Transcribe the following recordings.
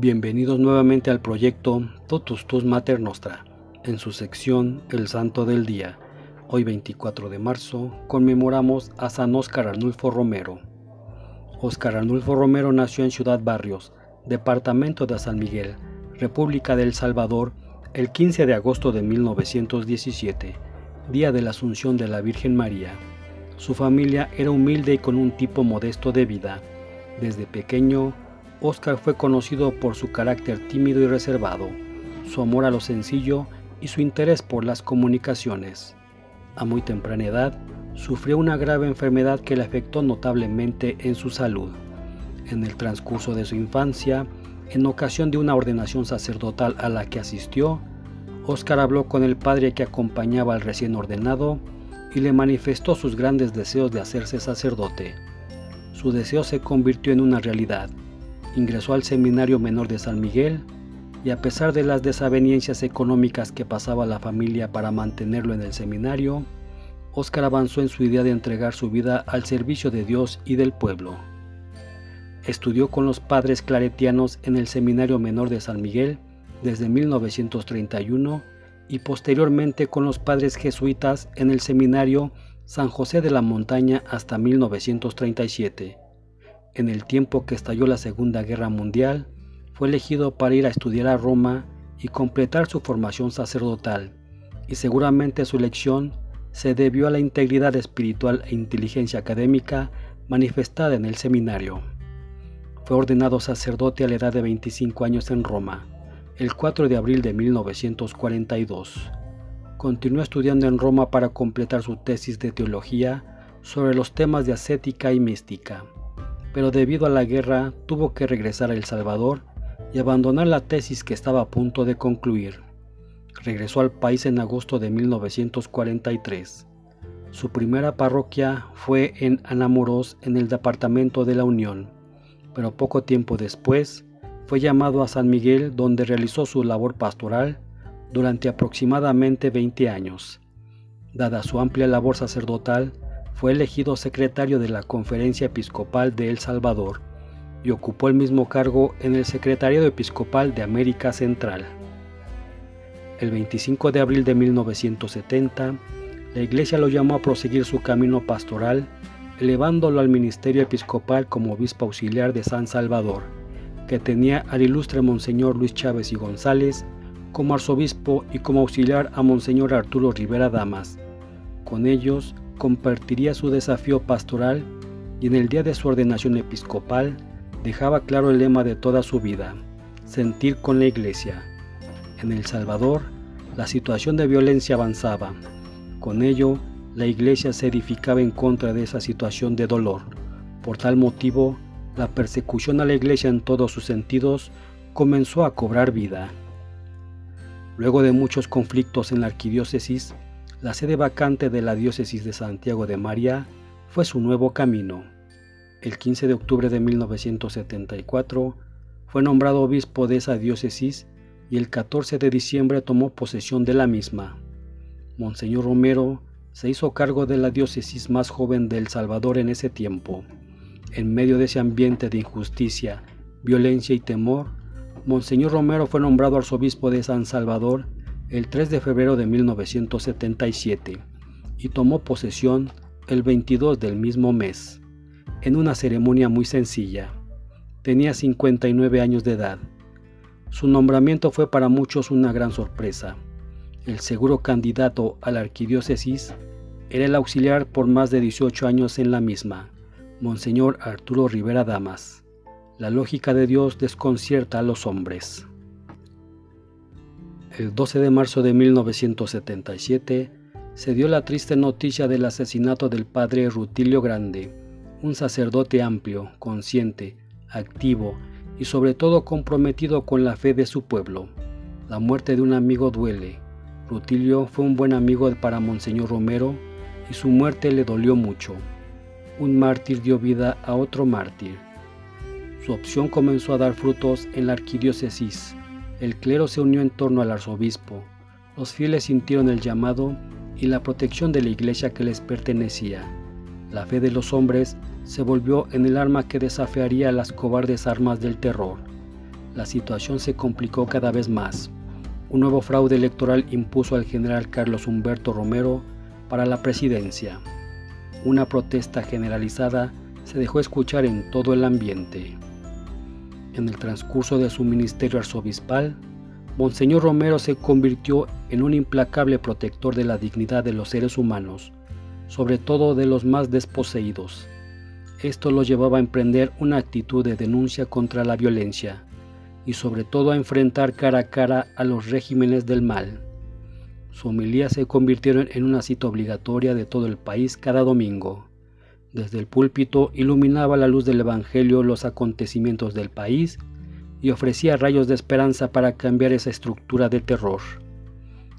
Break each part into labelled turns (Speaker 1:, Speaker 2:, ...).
Speaker 1: Bienvenidos nuevamente al proyecto Totus Tus Mater Nostra, en su sección El Santo del Día. Hoy 24 de marzo conmemoramos a San Óscar Arnulfo Romero. Óscar Arnulfo Romero nació en Ciudad Barrios, departamento de San Miguel, República del Salvador, el 15 de agosto de 1917, día de la Asunción de la Virgen María. Su familia era humilde y con un tipo modesto de vida. Desde pequeño, Oscar fue conocido por su carácter tímido y reservado, su amor a lo sencillo y su interés por las comunicaciones. A muy temprana edad, sufrió una grave enfermedad que le afectó notablemente en su salud. En el transcurso de su infancia, en ocasión de una ordenación sacerdotal a la que asistió, Oscar habló con el padre que acompañaba al recién ordenado y le manifestó sus grandes deseos de hacerse sacerdote. Su deseo se convirtió en una realidad ingresó al Seminario Menor de San Miguel y a pesar de las desavenencias económicas que pasaba la familia para mantenerlo en el seminario, Óscar avanzó en su idea de entregar su vida al servicio de Dios y del pueblo. Estudió con los padres claretianos en el Seminario Menor de San Miguel desde 1931 y posteriormente con los padres jesuitas en el Seminario San José de la Montaña hasta 1937 en el tiempo que estalló la Segunda Guerra Mundial, fue elegido para ir a estudiar a Roma y completar su formación sacerdotal, y seguramente su elección se debió a la integridad espiritual e inteligencia académica manifestada en el seminario. Fue ordenado sacerdote a la edad de 25 años en Roma, el 4 de abril de 1942. Continuó estudiando en Roma para completar su tesis de teología sobre los temas de ascética y mística pero debido a la guerra tuvo que regresar a El Salvador y abandonar la tesis que estaba a punto de concluir. Regresó al país en agosto de 1943. Su primera parroquia fue en Anamoros, en el departamento de la Unión, pero poco tiempo después fue llamado a San Miguel donde realizó su labor pastoral durante aproximadamente 20 años. Dada su amplia labor sacerdotal, fue elegido secretario de la Conferencia Episcopal de El Salvador y ocupó el mismo cargo en el Secretariado Episcopal de América Central. El 25 de abril de 1970, la Iglesia lo llamó a proseguir su camino pastoral, elevándolo al ministerio episcopal como obispo auxiliar de San Salvador, que tenía al ilustre Monseñor Luis Chávez y González como arzobispo y como auxiliar a Monseñor Arturo Rivera Damas. Con ellos, compartiría su desafío pastoral y en el día de su ordenación episcopal dejaba claro el lema de toda su vida, sentir con la iglesia. En El Salvador, la situación de violencia avanzaba. Con ello, la iglesia se edificaba en contra de esa situación de dolor. Por tal motivo, la persecución a la iglesia en todos sus sentidos comenzó a cobrar vida. Luego de muchos conflictos en la arquidiócesis, la sede vacante de la diócesis de Santiago de María fue su nuevo camino. El 15 de octubre de 1974 fue nombrado obispo de esa diócesis y el 14 de diciembre tomó posesión de la misma. Monseñor Romero se hizo cargo de la diócesis más joven de El Salvador en ese tiempo. En medio de ese ambiente de injusticia, violencia y temor, Monseñor Romero fue nombrado arzobispo de San Salvador el 3 de febrero de 1977 y tomó posesión el 22 del mismo mes, en una ceremonia muy sencilla. Tenía 59 años de edad. Su nombramiento fue para muchos una gran sorpresa. El seguro candidato a la arquidiócesis era el auxiliar por más de 18 años en la misma, Monseñor Arturo Rivera Damas. La lógica de Dios desconcierta a los hombres el 12 de marzo de 1977 se dio la triste noticia del asesinato del padre Rutilio Grande, un sacerdote amplio, consciente, activo y sobre todo comprometido con la fe de su pueblo. La muerte de un amigo duele. Rutilio fue un buen amigo para Monseñor Romero y su muerte le dolió mucho. Un mártir dio vida a otro mártir. Su opción comenzó a dar frutos en la arquidiócesis el clero se unió en torno al arzobispo. Los fieles sintieron el llamado y la protección de la iglesia que les pertenecía. La fe de los hombres se volvió en el arma que desafiaría las cobardes armas del terror. la situación se complicó cada vez más. Un nuevo fraude electoral impuso al general Carlos Humberto Romero para la presidencia. Una protesta generalizada se dejó escuchar en todo el ambiente. En el transcurso de su ministerio arzobispal, Monseñor Romero se convirtió en un implacable protector de la dignidad de los seres humanos, sobre todo de los más desposeídos. Esto lo llevaba a emprender una actitud de denuncia contra la violencia y sobre todo a enfrentar cara a cara a los regímenes del mal. Su homilía se convirtieron en una cita obligatoria de todo el país cada domingo. Desde el púlpito iluminaba la luz del Evangelio los acontecimientos del país y ofrecía rayos de esperanza para cambiar esa estructura de terror.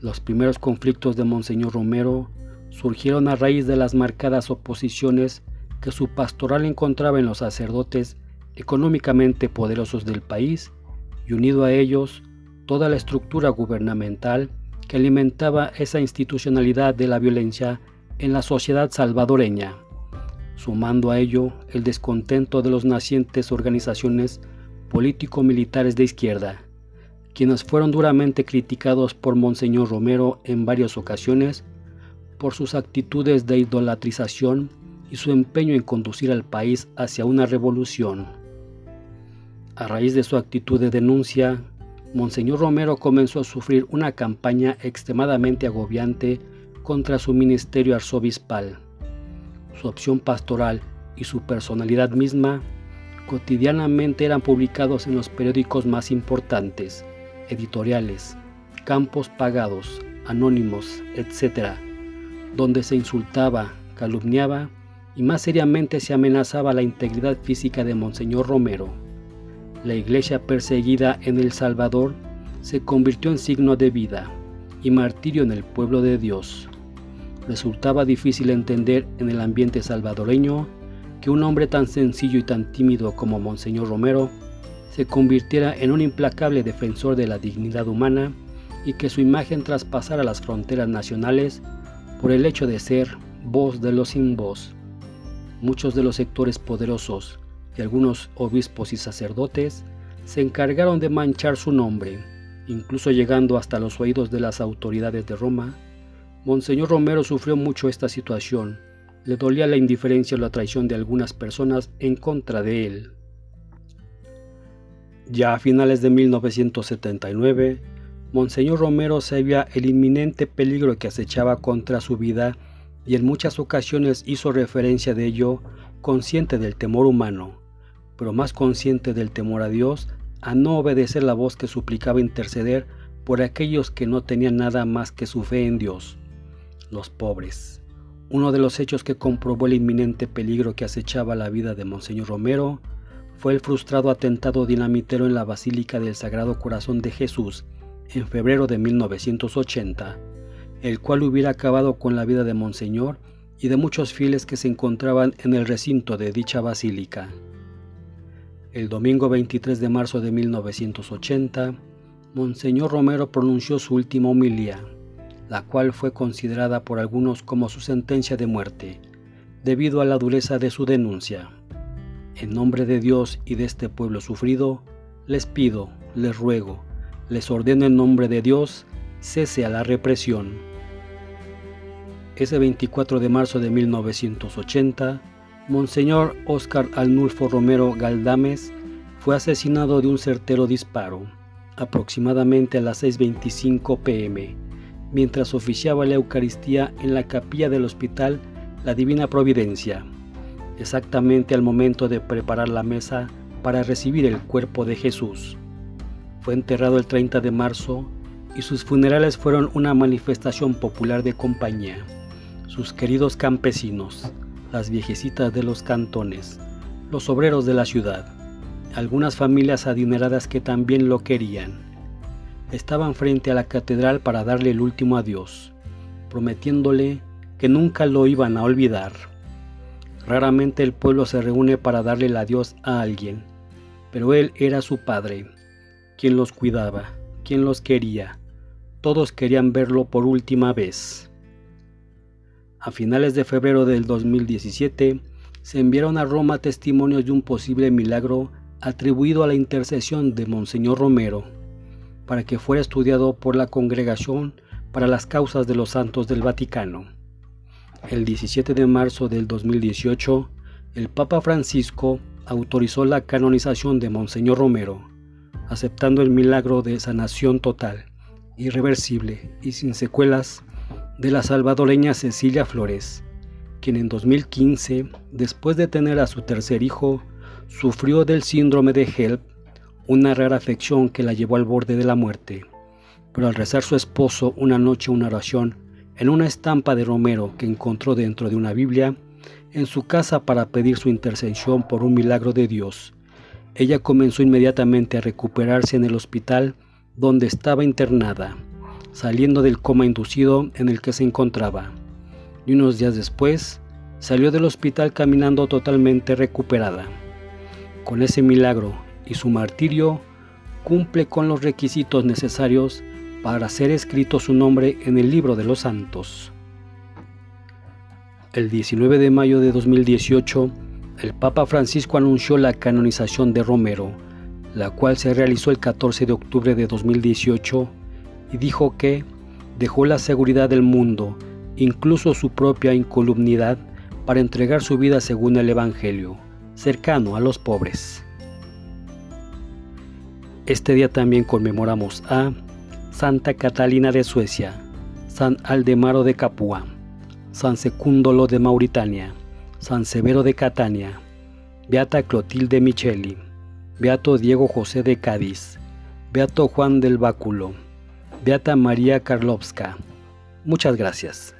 Speaker 1: Los primeros conflictos de Monseñor Romero surgieron a raíz de las marcadas oposiciones que su pastoral encontraba en los sacerdotes económicamente poderosos del país y unido a ellos toda la estructura gubernamental que alimentaba esa institucionalidad de la violencia en la sociedad salvadoreña, sumando a ello el descontento de los nacientes organizaciones político-militares de izquierda, quienes fueron duramente criticados por Monseñor Romero en varias ocasiones por sus actitudes de idolatrización y su empeño en conducir al país hacia una revolución. A raíz de su actitud de denuncia, Monseñor Romero comenzó a sufrir una campaña extremadamente agobiante contra su ministerio arzobispal. Su opción pastoral y su personalidad misma cotidianamente eran publicados en los periódicos más importantes, editoriales, campos pagados, anónimos, etc., donde se insultaba, calumniaba y más seriamente se amenazaba la integridad física de Monseñor Romero. La iglesia perseguida en El Salvador se convirtió en signo de vida y martirio en el pueblo de Dios. Resultaba difícil entender en el ambiente salvadoreño que un hombre tan sencillo y tan tímido como Monseñor Romero se convirtiera en un implacable defensor de la dignidad humana y que su imagen traspasara las fronteras nacionales por el hecho de ser voz de los sin voz. Muchos de los sectores poderosos y algunos obispos y sacerdotes se encargaron de manchar su nombre, incluso llegando hasta los oídos de las autoridades de Roma. Monseñor Romero sufrió mucho esta situación le dolía la indiferencia o la traición de algunas personas en contra de él. Ya a finales de 1979, Monseñor Romero sabía el inminente peligro que acechaba contra su vida y en muchas ocasiones hizo referencia de ello consciente del temor humano, pero más consciente del temor a Dios, a no obedecer la voz que suplicaba interceder por aquellos que no tenían nada más que su fe en Dios, los pobres. Uno de los hechos que comprobó el inminente peligro que acechaba la vida de Monseñor Romero fue el frustrado atentado dinamitero en la Basílica del Sagrado Corazón de Jesús en febrero de 1980, el cual hubiera acabado con la vida de Monseñor y de muchos fieles que se encontraban en el recinto de dicha basílica. El domingo 23 de marzo de 1980, Monseñor Romero pronunció su última homilía la cual fue considerada por algunos como su sentencia de muerte, debido a la dureza de su denuncia. En nombre de Dios y de este pueblo sufrido, les pido, les ruego, les ordeno en nombre de Dios, cese a la represión. Ese 24 de marzo de 1980, Monseñor Óscar Alnulfo Romero Galdames fue asesinado de un certero disparo, aproximadamente a las 6.25 pm mientras oficiaba la Eucaristía en la capilla del hospital La Divina Providencia, exactamente al momento de preparar la mesa para recibir el cuerpo de Jesús. Fue enterrado el 30 de marzo y sus funerales fueron una manifestación popular de compañía. Sus queridos campesinos, las viejecitas de los cantones, los obreros de la ciudad, algunas familias adineradas que también lo querían estaban frente a la catedral para darle el último adiós, prometiéndole que nunca lo iban a olvidar. Raramente el pueblo se reúne para darle el adiós a alguien, pero él era su padre, quien los cuidaba, quien los quería. Todos querían verlo por última vez. A finales de febrero del 2017, se enviaron a Roma testimonios de un posible milagro atribuido a la intercesión de Monseñor Romero, para que fuera estudiado por la Congregación para las Causas de los Santos del Vaticano. El 17 de marzo del 2018, el Papa Francisco autorizó la canonización de Monseñor Romero, aceptando el milagro de sanación total, irreversible y sin secuelas de la salvadoreña Cecilia Flores, quien en 2015, después de tener a su tercer hijo, sufrió del síndrome de HELP, una rara afección que la llevó al borde de la muerte. Pero al rezar su esposo una noche una oración en una estampa de Romero que encontró dentro de una Biblia, en su casa para pedir su intercesión por un milagro de Dios. Ella comenzó inmediatamente a recuperarse en el hospital donde estaba internada, saliendo del coma inducido en el que se encontraba. Y unos días después, salió del hospital caminando totalmente recuperada. Con ese milagro y su martirio, cumple con los requisitos necesarios para ser escrito su nombre en el libro de los santos. El 19 de mayo de 2018, el Papa Francisco anunció la canonización de Romero, la cual se realizó el 14 de octubre de 2018, y dijo que dejó la seguridad del mundo, incluso su propia incolumnidad, para entregar su vida según el Evangelio, cercano a los pobres. Este día también conmemoramos a Santa Catalina de Suecia, San Aldemaro de Capua, San Secúndolo de Mauritania, San Severo de Catania, Beata Clotilde Micheli, Beato Diego José de Cádiz, Beato Juan del Báculo, Beata María Karlovska. Muchas gracias.